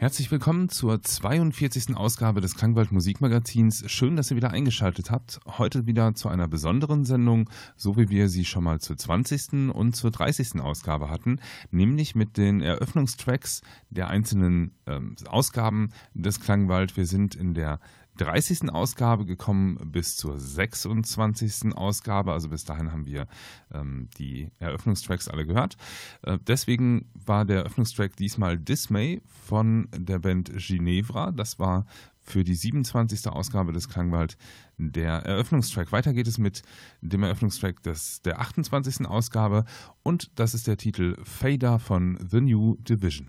Herzlich willkommen zur 42. Ausgabe des Klangwald Musikmagazins. Schön, dass ihr wieder eingeschaltet habt. Heute wieder zu einer besonderen Sendung, so wie wir sie schon mal zur 20. und zur 30. Ausgabe hatten, nämlich mit den Eröffnungstracks der einzelnen ähm, Ausgaben des Klangwald. Wir sind in der 30. Ausgabe gekommen bis zur 26. Ausgabe. Also bis dahin haben wir ähm, die Eröffnungstracks alle gehört. Äh, deswegen war der Eröffnungstrack diesmal Dismay von der Band Ginevra. Das war für die 27. Ausgabe des Klangwald der Eröffnungstrack. Weiter geht es mit dem Eröffnungstrack des, der 28. Ausgabe und das ist der Titel Fader von The New Division.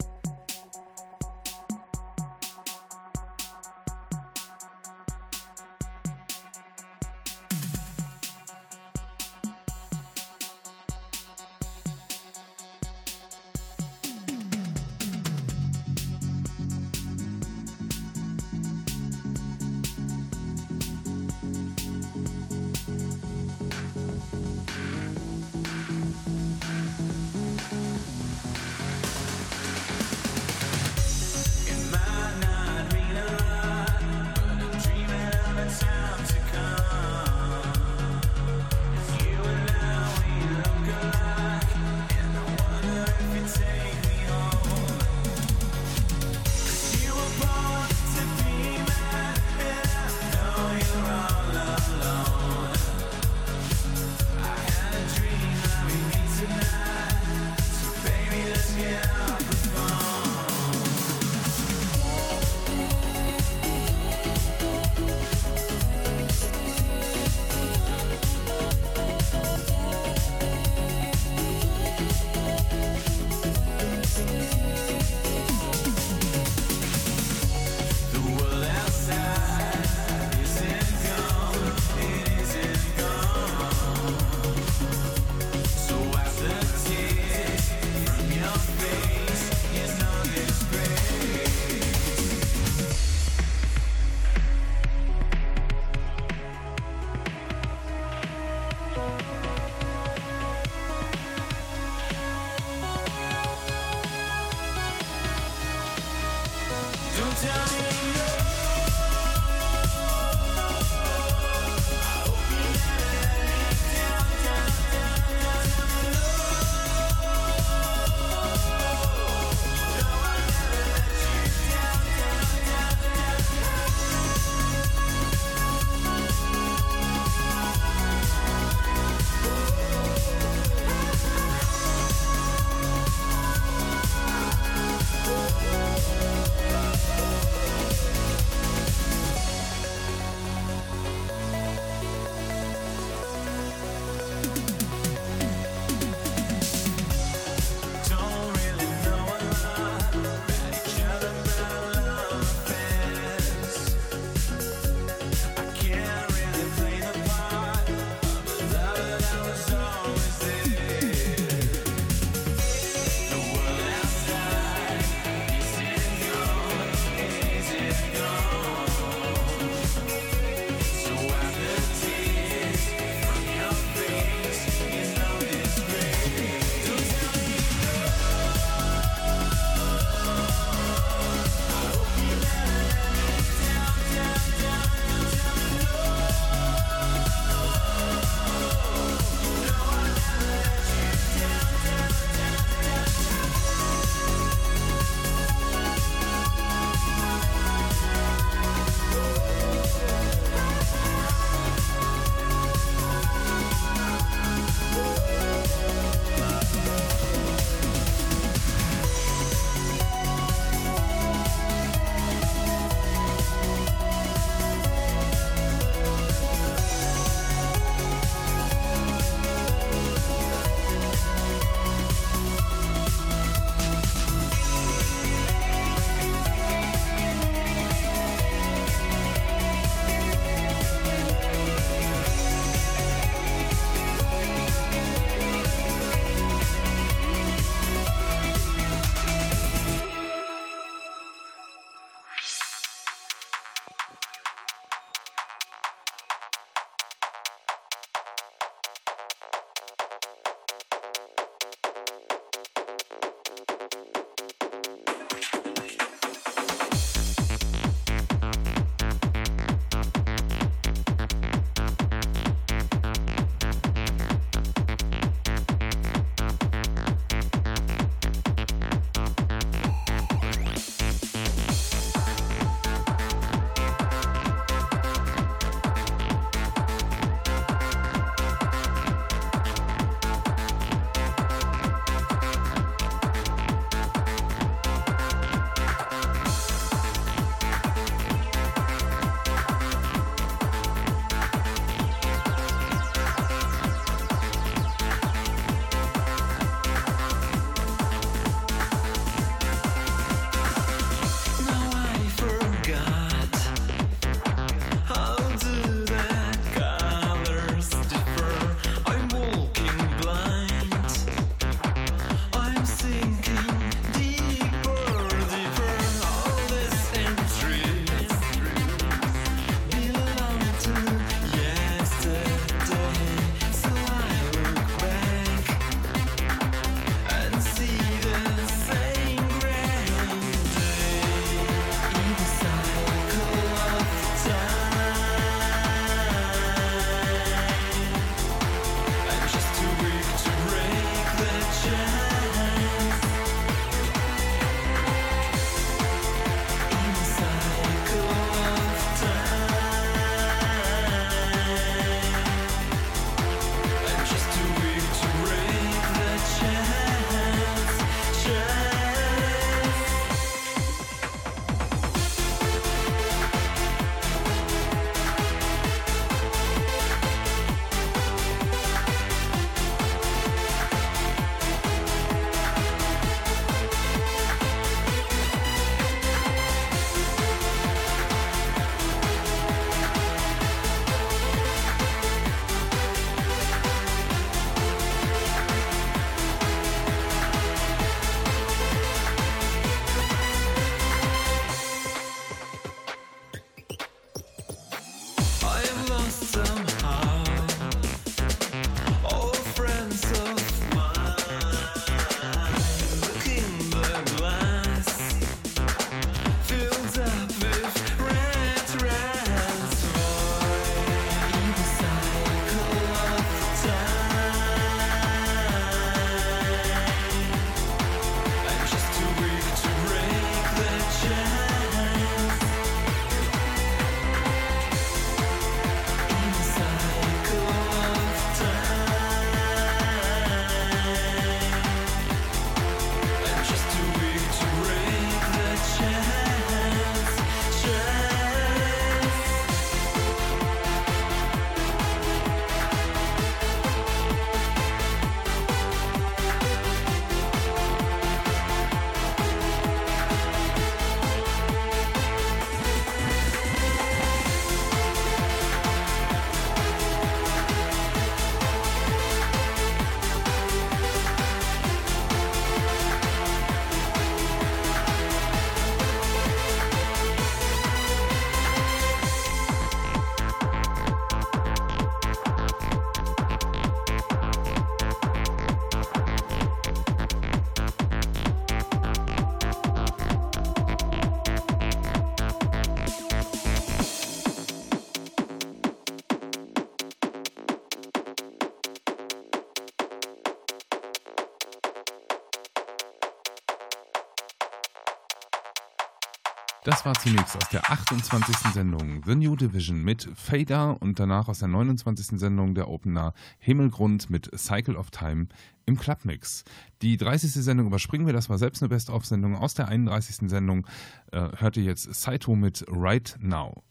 Das war zunächst aus der 28. Sendung The New Division mit Fader und danach aus der 29. Sendung der Opener Himmelgrund mit Cycle of Time im Clubmix. Die 30. Sendung überspringen wir, das war selbst eine Best-of-Sendung. Aus der 31. Sendung äh, hört ihr jetzt Saito mit Right Now.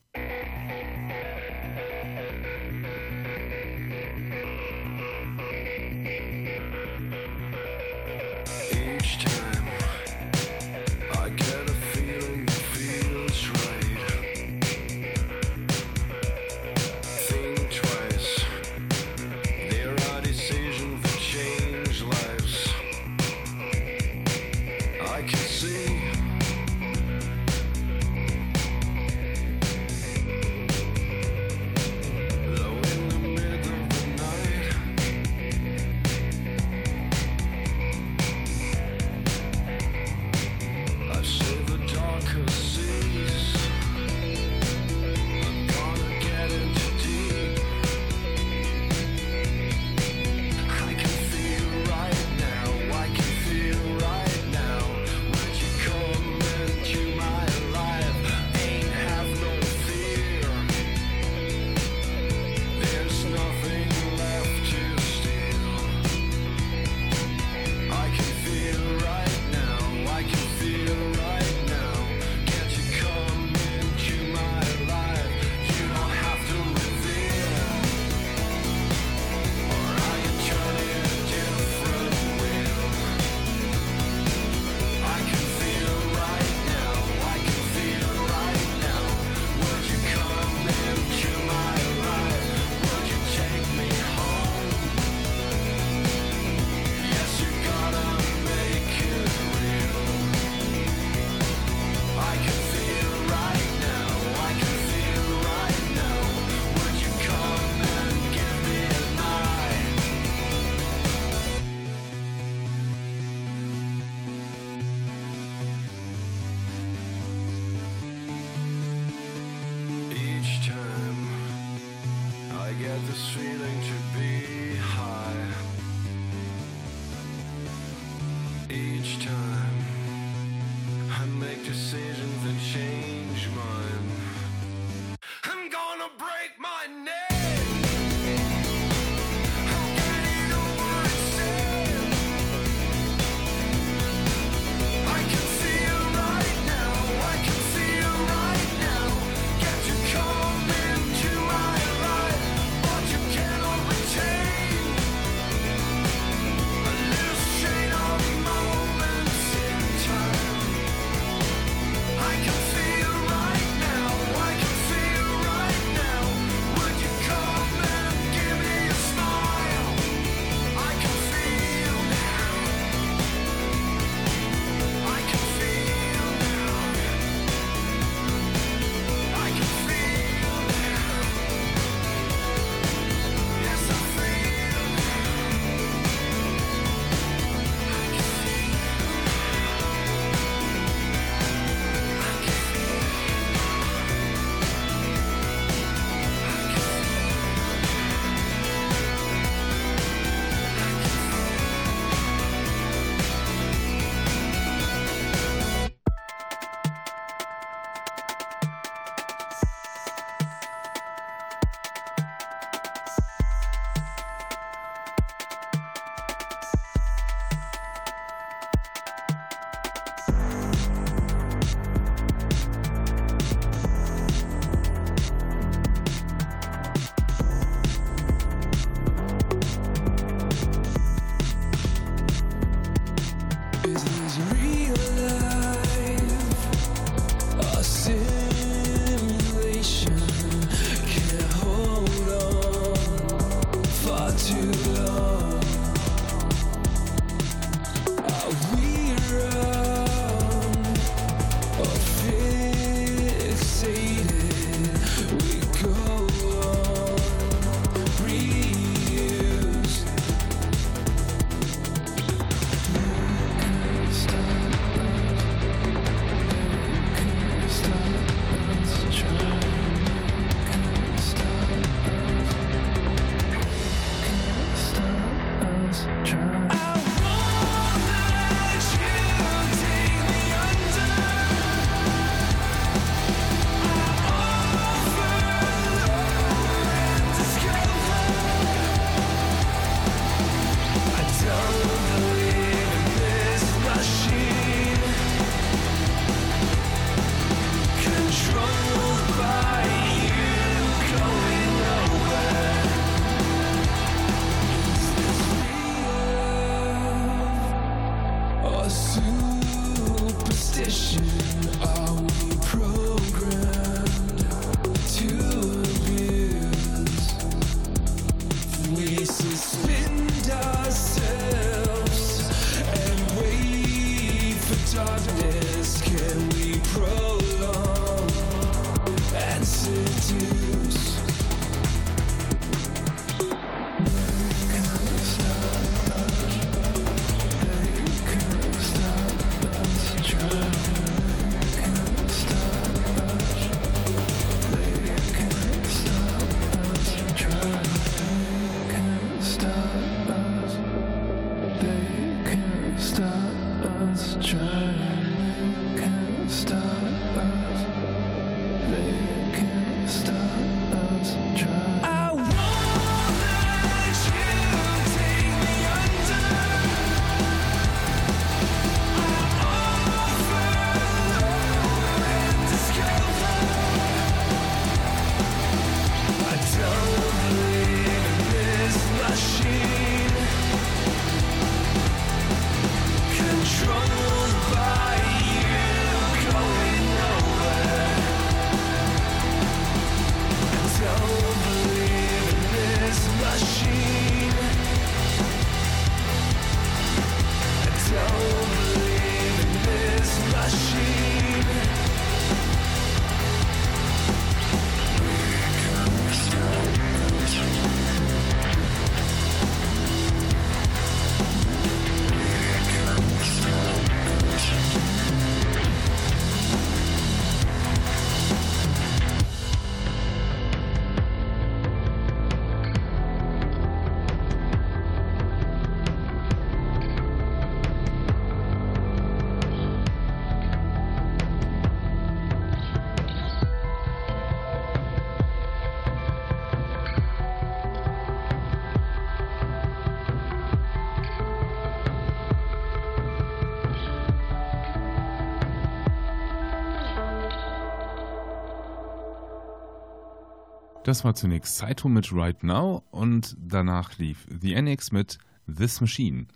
Das war zunächst Saito mit Right Now und danach lief The NX mit This Machine.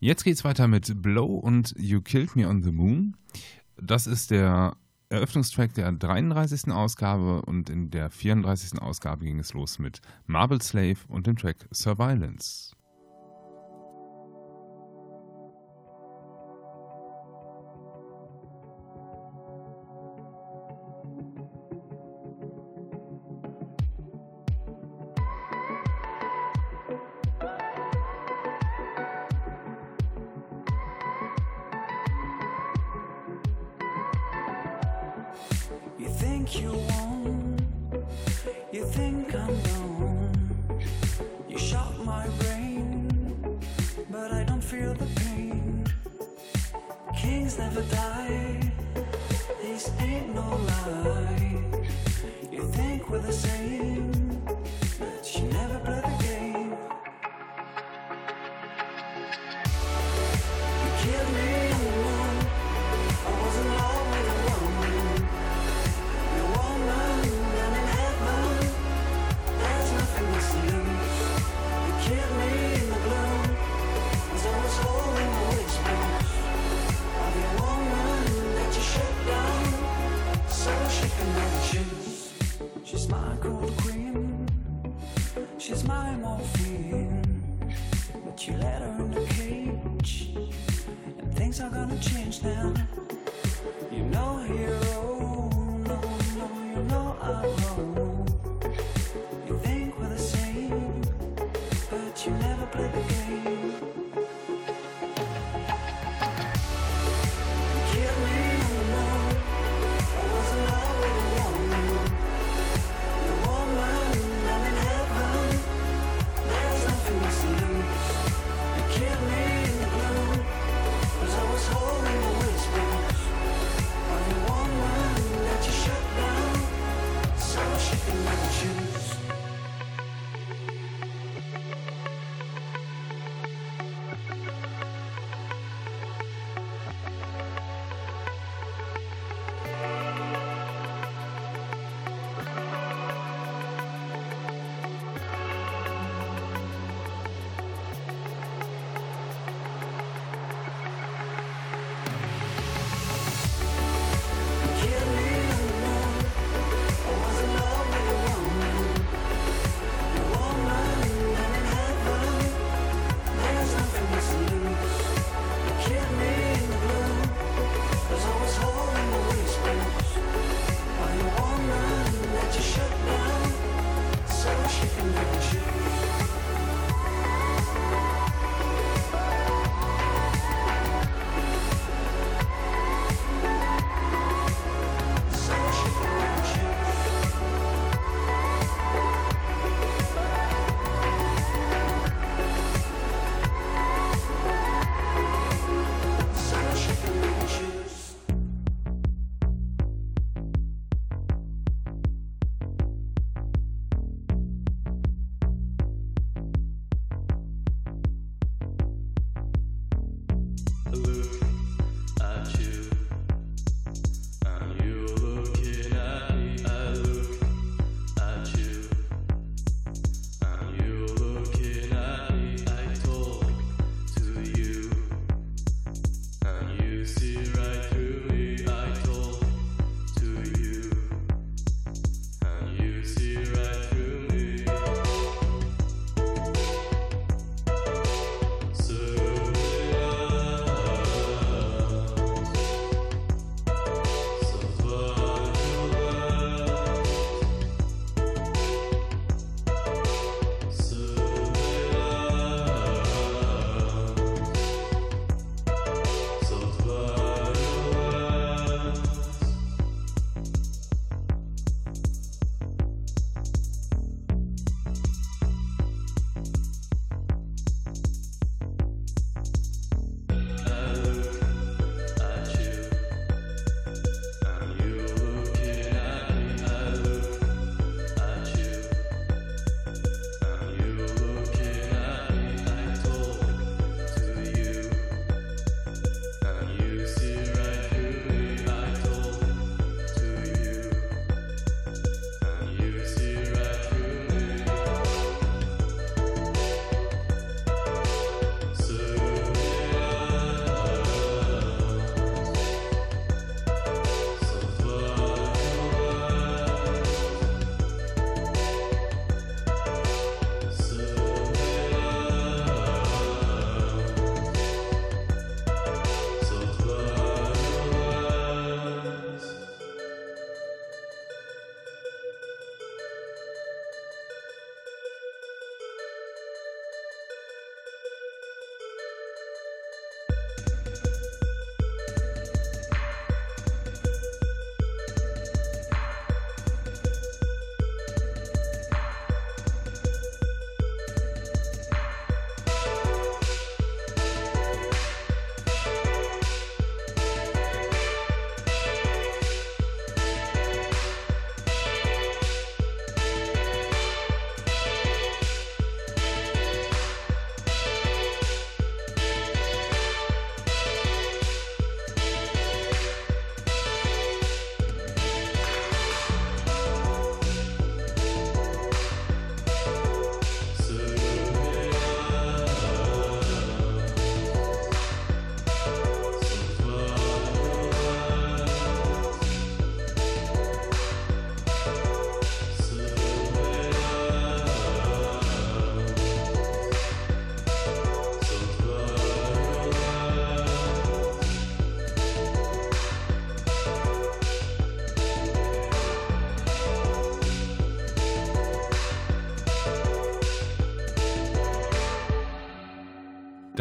Jetzt geht's weiter mit Blow und You Killed Me on the Moon. Das ist der Eröffnungstrack der 33. Ausgabe und in der 34. Ausgabe ging es los mit Marble Slave und dem Track Surveillance.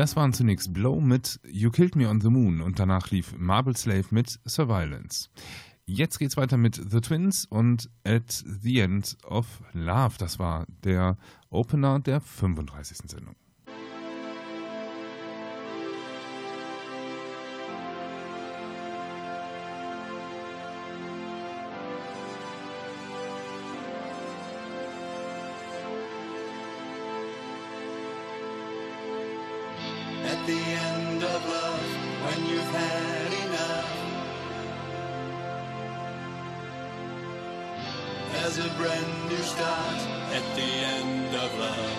Das waren zunächst Blow mit You Killed Me on the Moon und danach lief Marble Slave mit Surveillance. Jetzt geht's weiter mit The Twins und At the End of Love. Das war der Opener der 35. Sendung. as a brand new start at the end of love.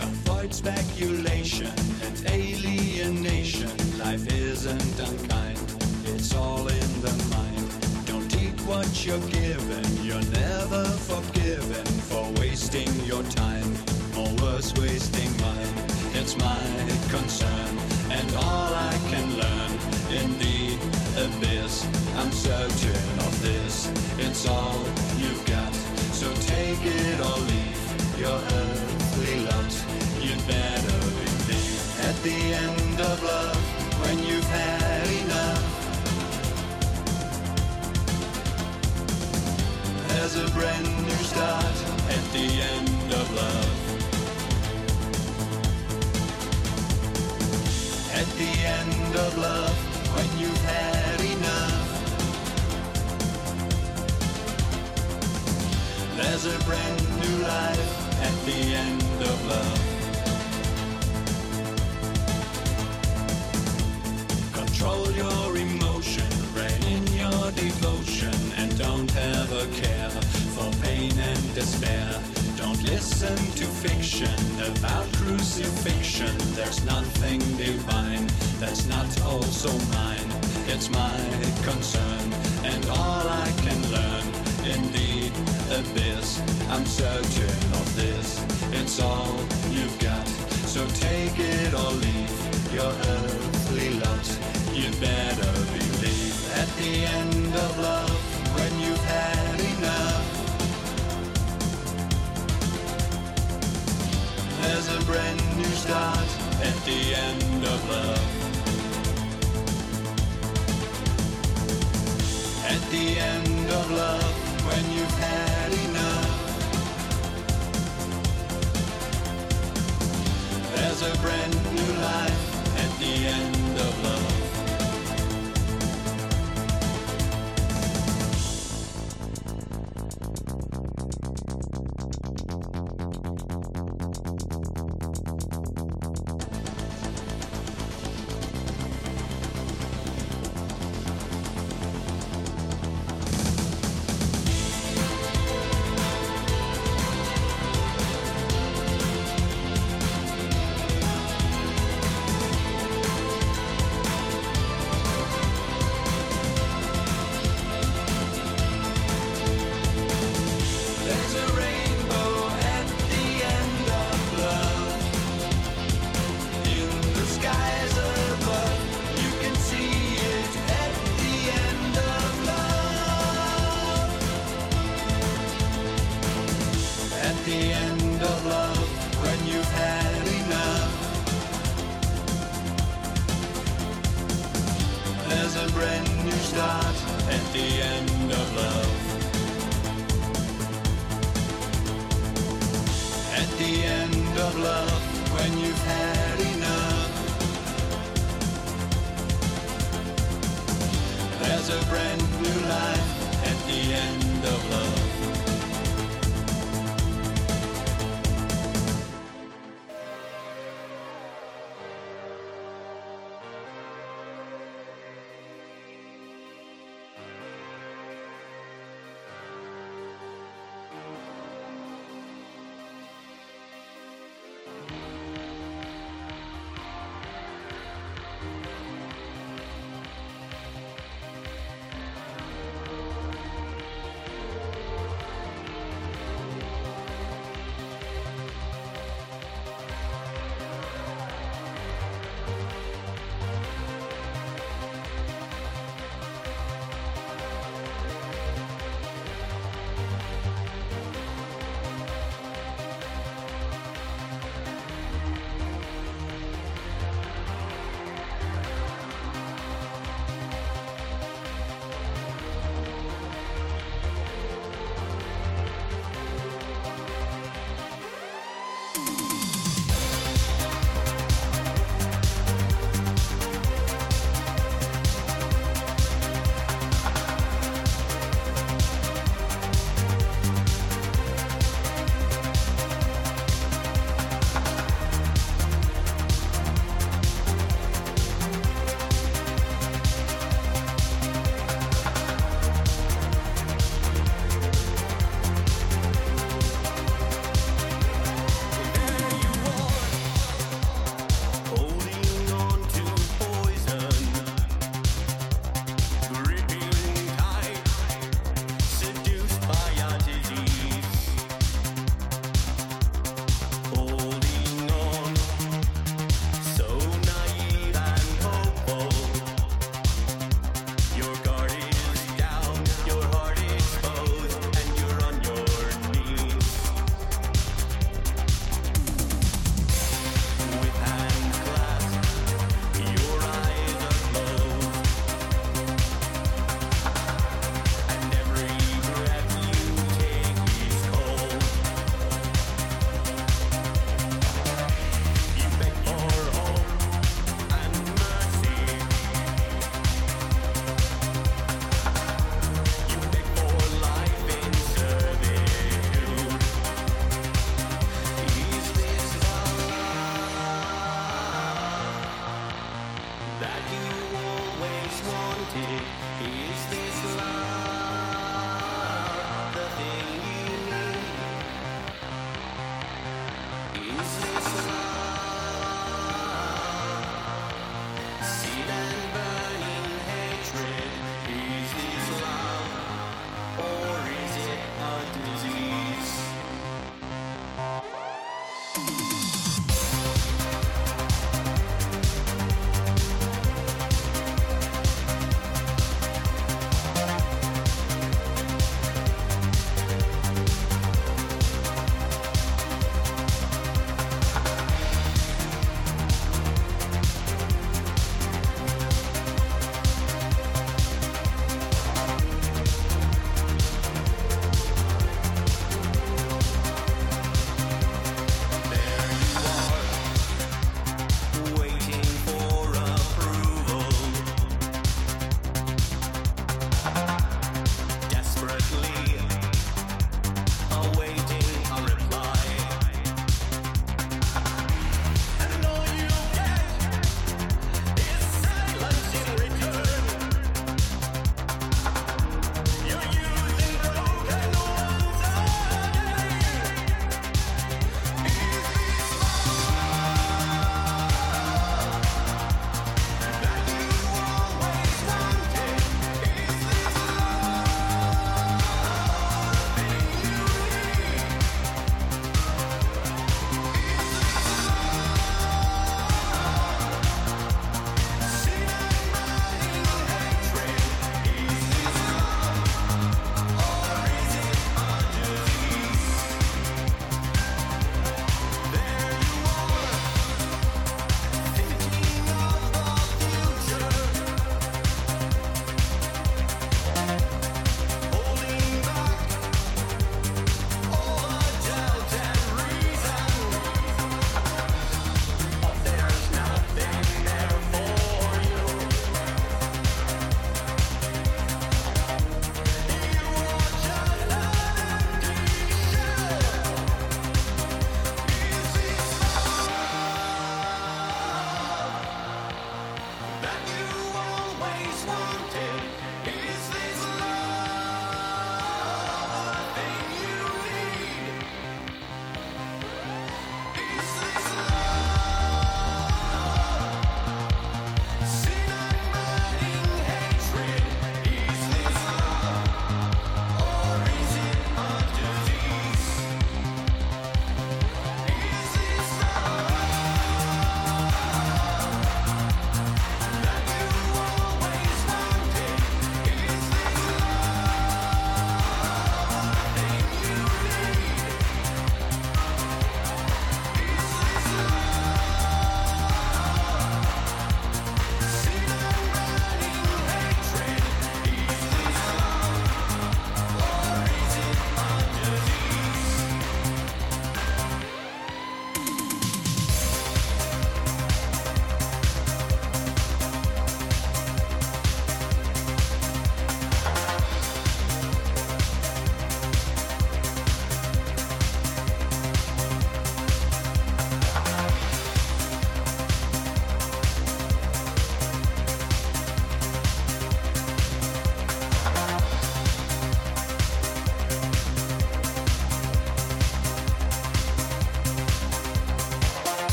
Avoid speculation and alienation. Life isn't unkind, it's all in the mind. Don't eat what you're given, you're never forgiven for wasting your time or worse, wasting mine. It's my concern and all I can learn. I'm searching of this, it's all you've got. So take it or leave your earthly lot. You'd better believe at the end of love, when you've had enough. There's a brand new start at the end of love. At the end of love, when you've had There's a brand new life at the end of love. Control your emotion, rein in your devotion, and don't have a care for pain and despair. Don't listen to fiction about crucifixion. There's nothing divine that's not also mine. It's my concern and all I can learn indeed abyss. I'm searching on this. It's all you've got. So take it or leave your earthly lot. You'd better believe at the end of love when you've had enough. There's a brand new start at the end of love. At the end of love when you a brand new life at the end.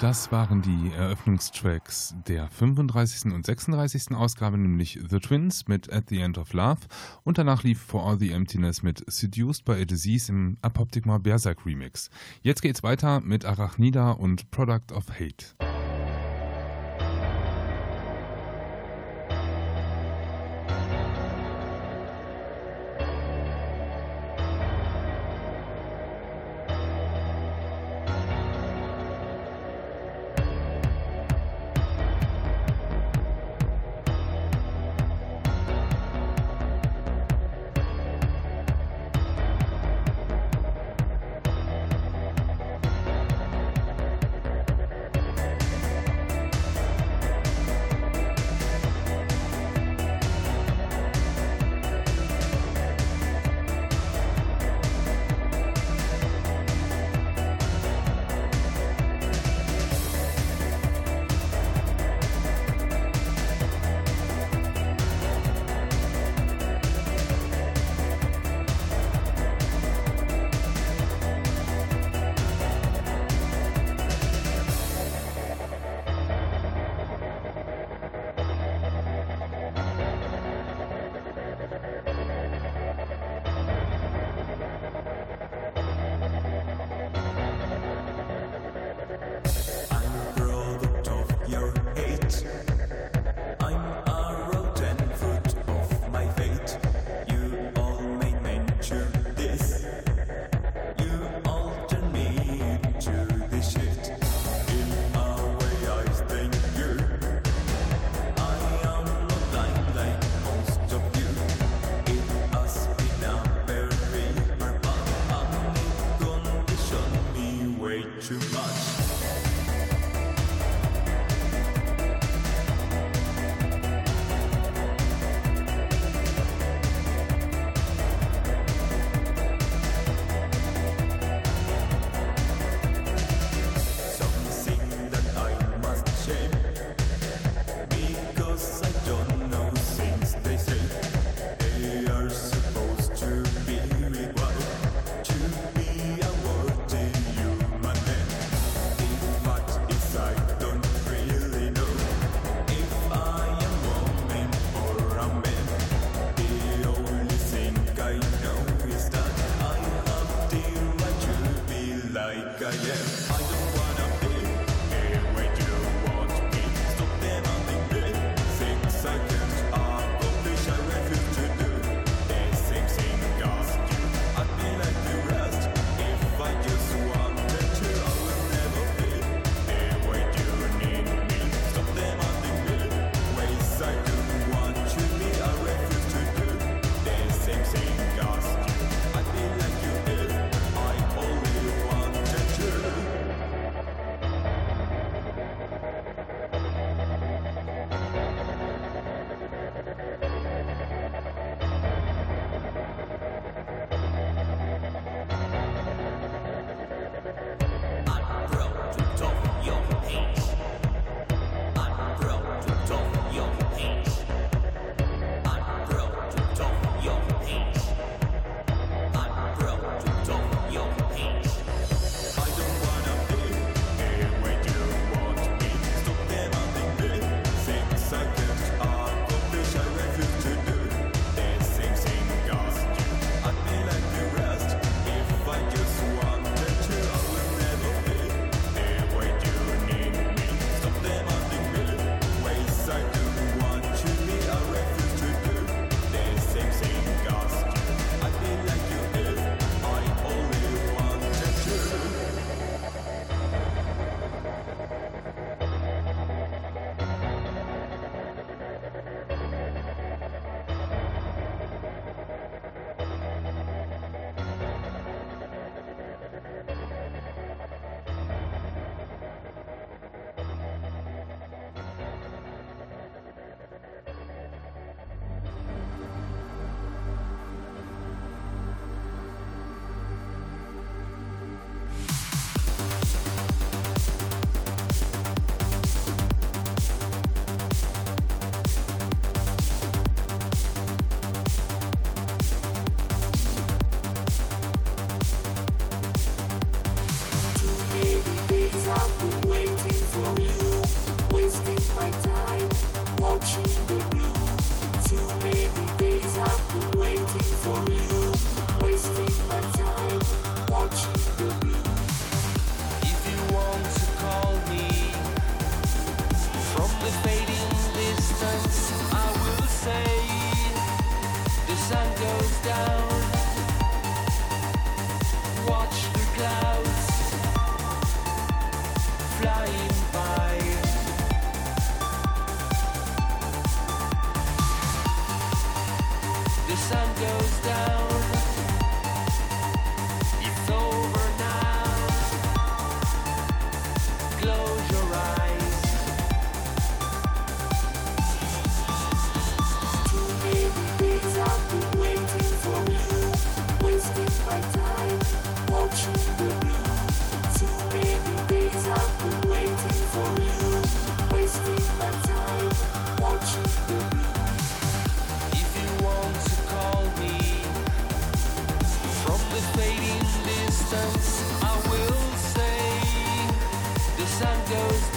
Das waren die Eröffnungstracks der 35. und 36. Ausgabe, nämlich The Twins mit At the End of Love und danach lief For All the Emptiness mit Seduced by a Disease im Apoptigma Berserk Remix. Jetzt geht's weiter mit Arachnida und Product of Hate.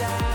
You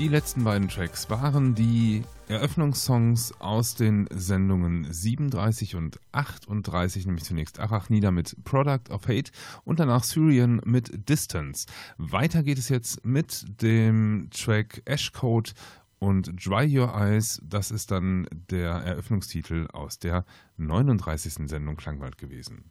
Die letzten beiden Tracks waren die Eröffnungssongs aus den Sendungen 37 und 38, nämlich zunächst Arachnida mit Product of Hate und danach Syrian mit Distance. Weiter geht es jetzt mit dem Track Ashcode und Dry Your Eyes, das ist dann der Eröffnungstitel aus der 39. Sendung Klangwald gewesen.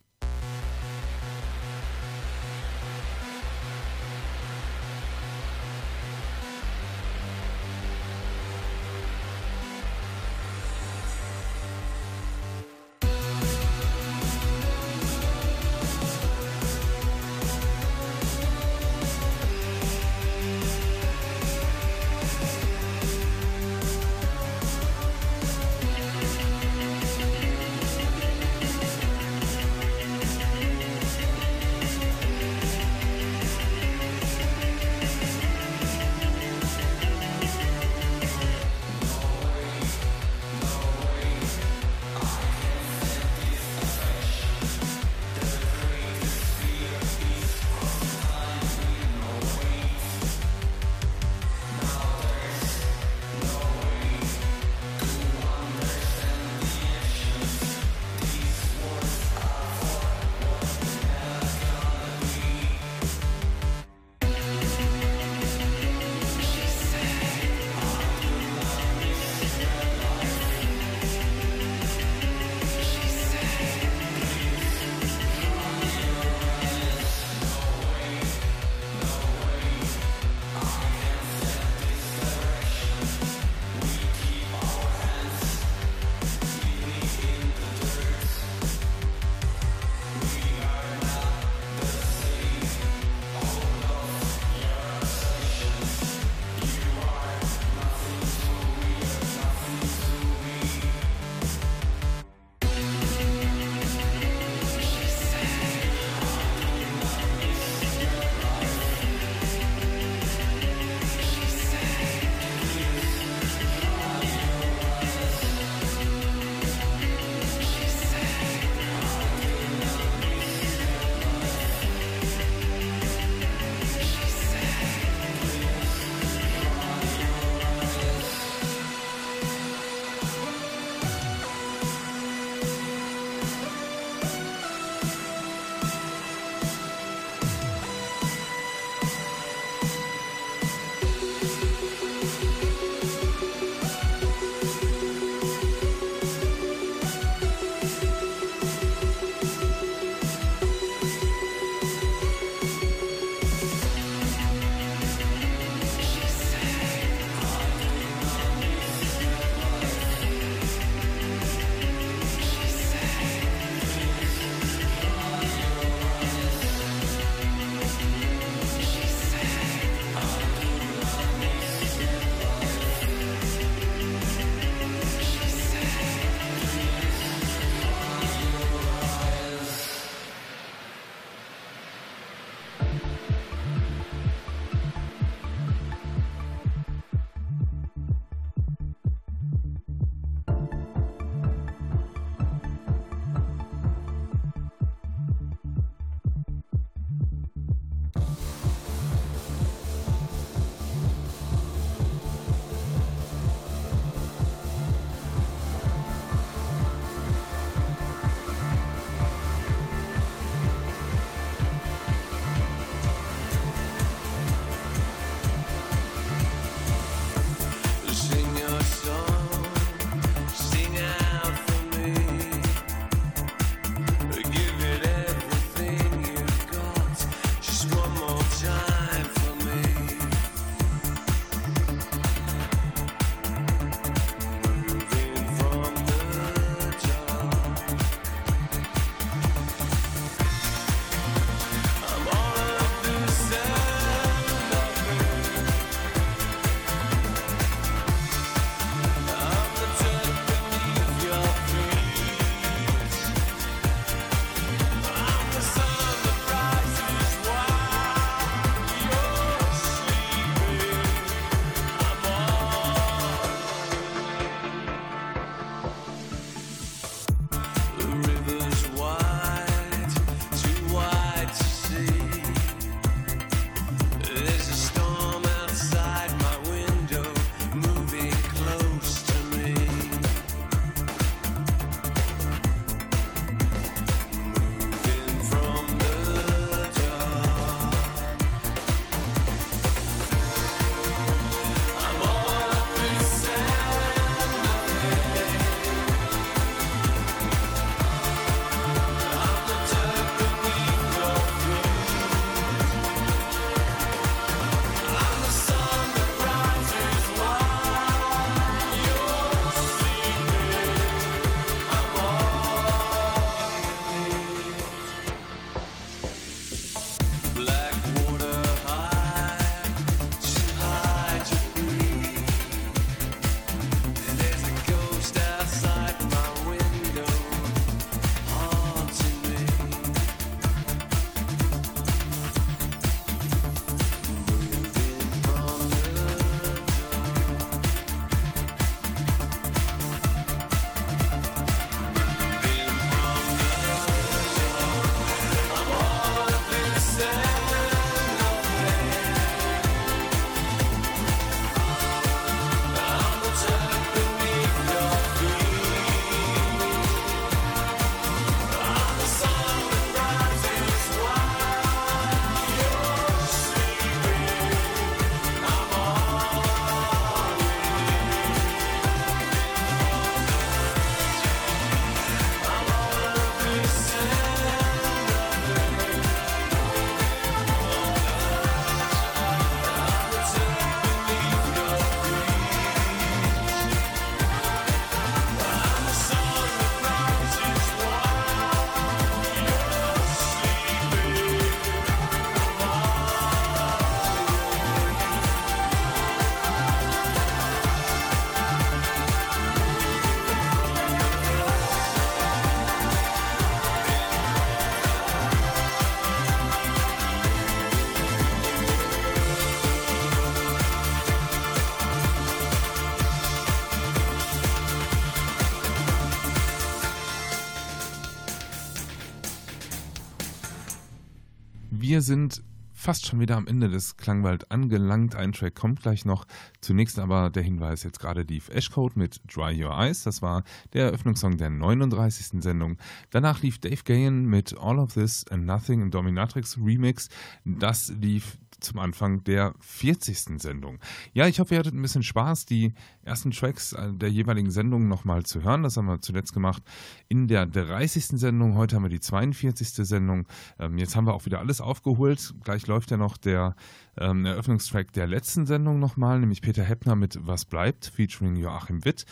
Wir sind fast schon wieder am Ende des Klangwald angelangt. Ein Track kommt gleich noch. Zunächst aber der Hinweis jetzt gerade Lief Ashcode mit Dry Your Eyes. Das war der Eröffnungssong der 39. Sendung. Danach lief Dave Gahan mit All of This and Nothing im Dominatrix Remix. Das lief zum Anfang der 40. Sendung. Ja, ich hoffe, ihr hattet ein bisschen Spaß, die ersten Tracks äh, der jeweiligen Sendung nochmal zu hören. Das haben wir zuletzt gemacht in der 30. Sendung. Heute haben wir die 42. Sendung. Ähm, jetzt haben wir auch wieder alles aufgeholt. Gleich läuft ja noch der ähm, Eröffnungstrack der letzten Sendung nochmal, nämlich Peter Heppner mit Was bleibt, featuring Joachim Witt.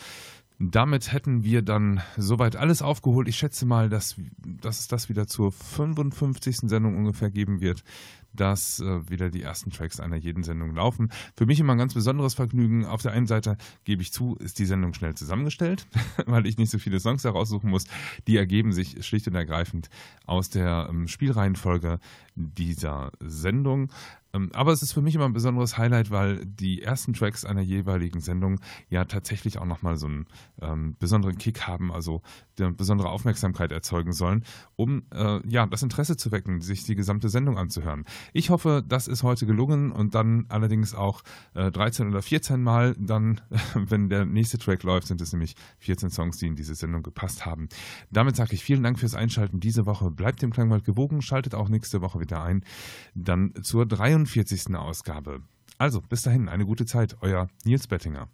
Damit hätten wir dann soweit alles aufgeholt. Ich schätze mal, dass, dass es das wieder zur 55. Sendung ungefähr geben wird dass äh, wieder die ersten Tracks einer jeden Sendung laufen. Für mich immer ein ganz besonderes Vergnügen. Auf der einen Seite gebe ich zu, ist die Sendung schnell zusammengestellt, weil ich nicht so viele Songs heraussuchen muss. Die ergeben sich schlicht und ergreifend aus der ähm, Spielreihenfolge dieser Sendung. Ähm, aber es ist für mich immer ein besonderes Highlight, weil die ersten Tracks einer jeweiligen Sendung ja tatsächlich auch nochmal so einen ähm, besonderen Kick haben, also eine besondere Aufmerksamkeit erzeugen sollen, um äh, ja das Interesse zu wecken, sich die gesamte Sendung anzuhören. Ich hoffe, das ist heute gelungen und dann allerdings auch äh, 13 oder 14 Mal. Dann, wenn der nächste Track läuft, sind es nämlich 14 Songs, die in diese Sendung gepasst haben. Damit sage ich vielen Dank fürs Einschalten diese Woche. Bleibt dem Klangwald gewogen, schaltet auch nächste Woche wieder ein. Dann zur 43. Ausgabe. Also, bis dahin, eine gute Zeit. Euer Nils Bettinger.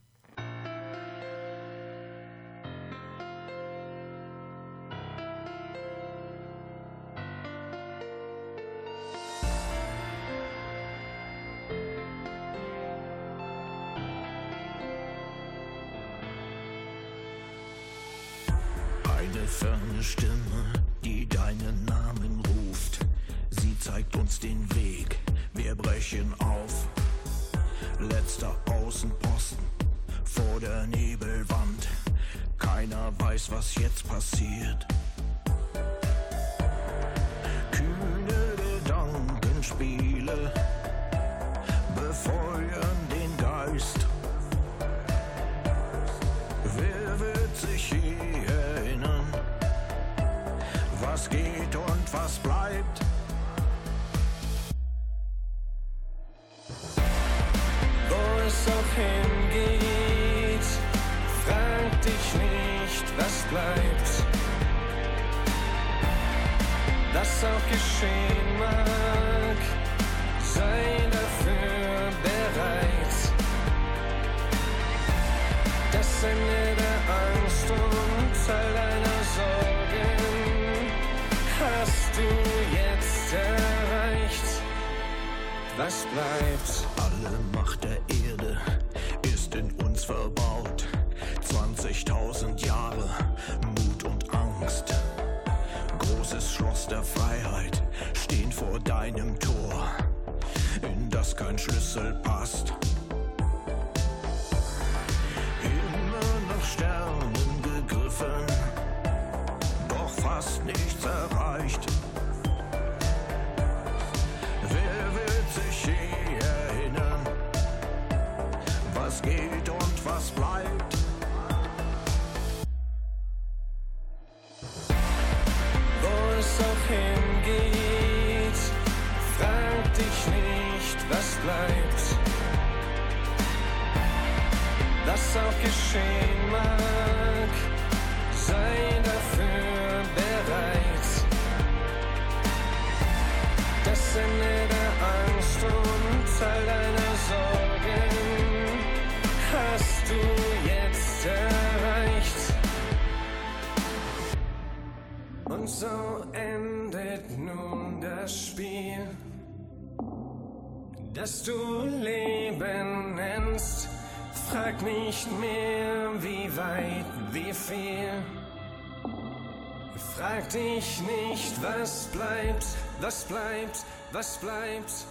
Nicht, was bleibt, was bleibt,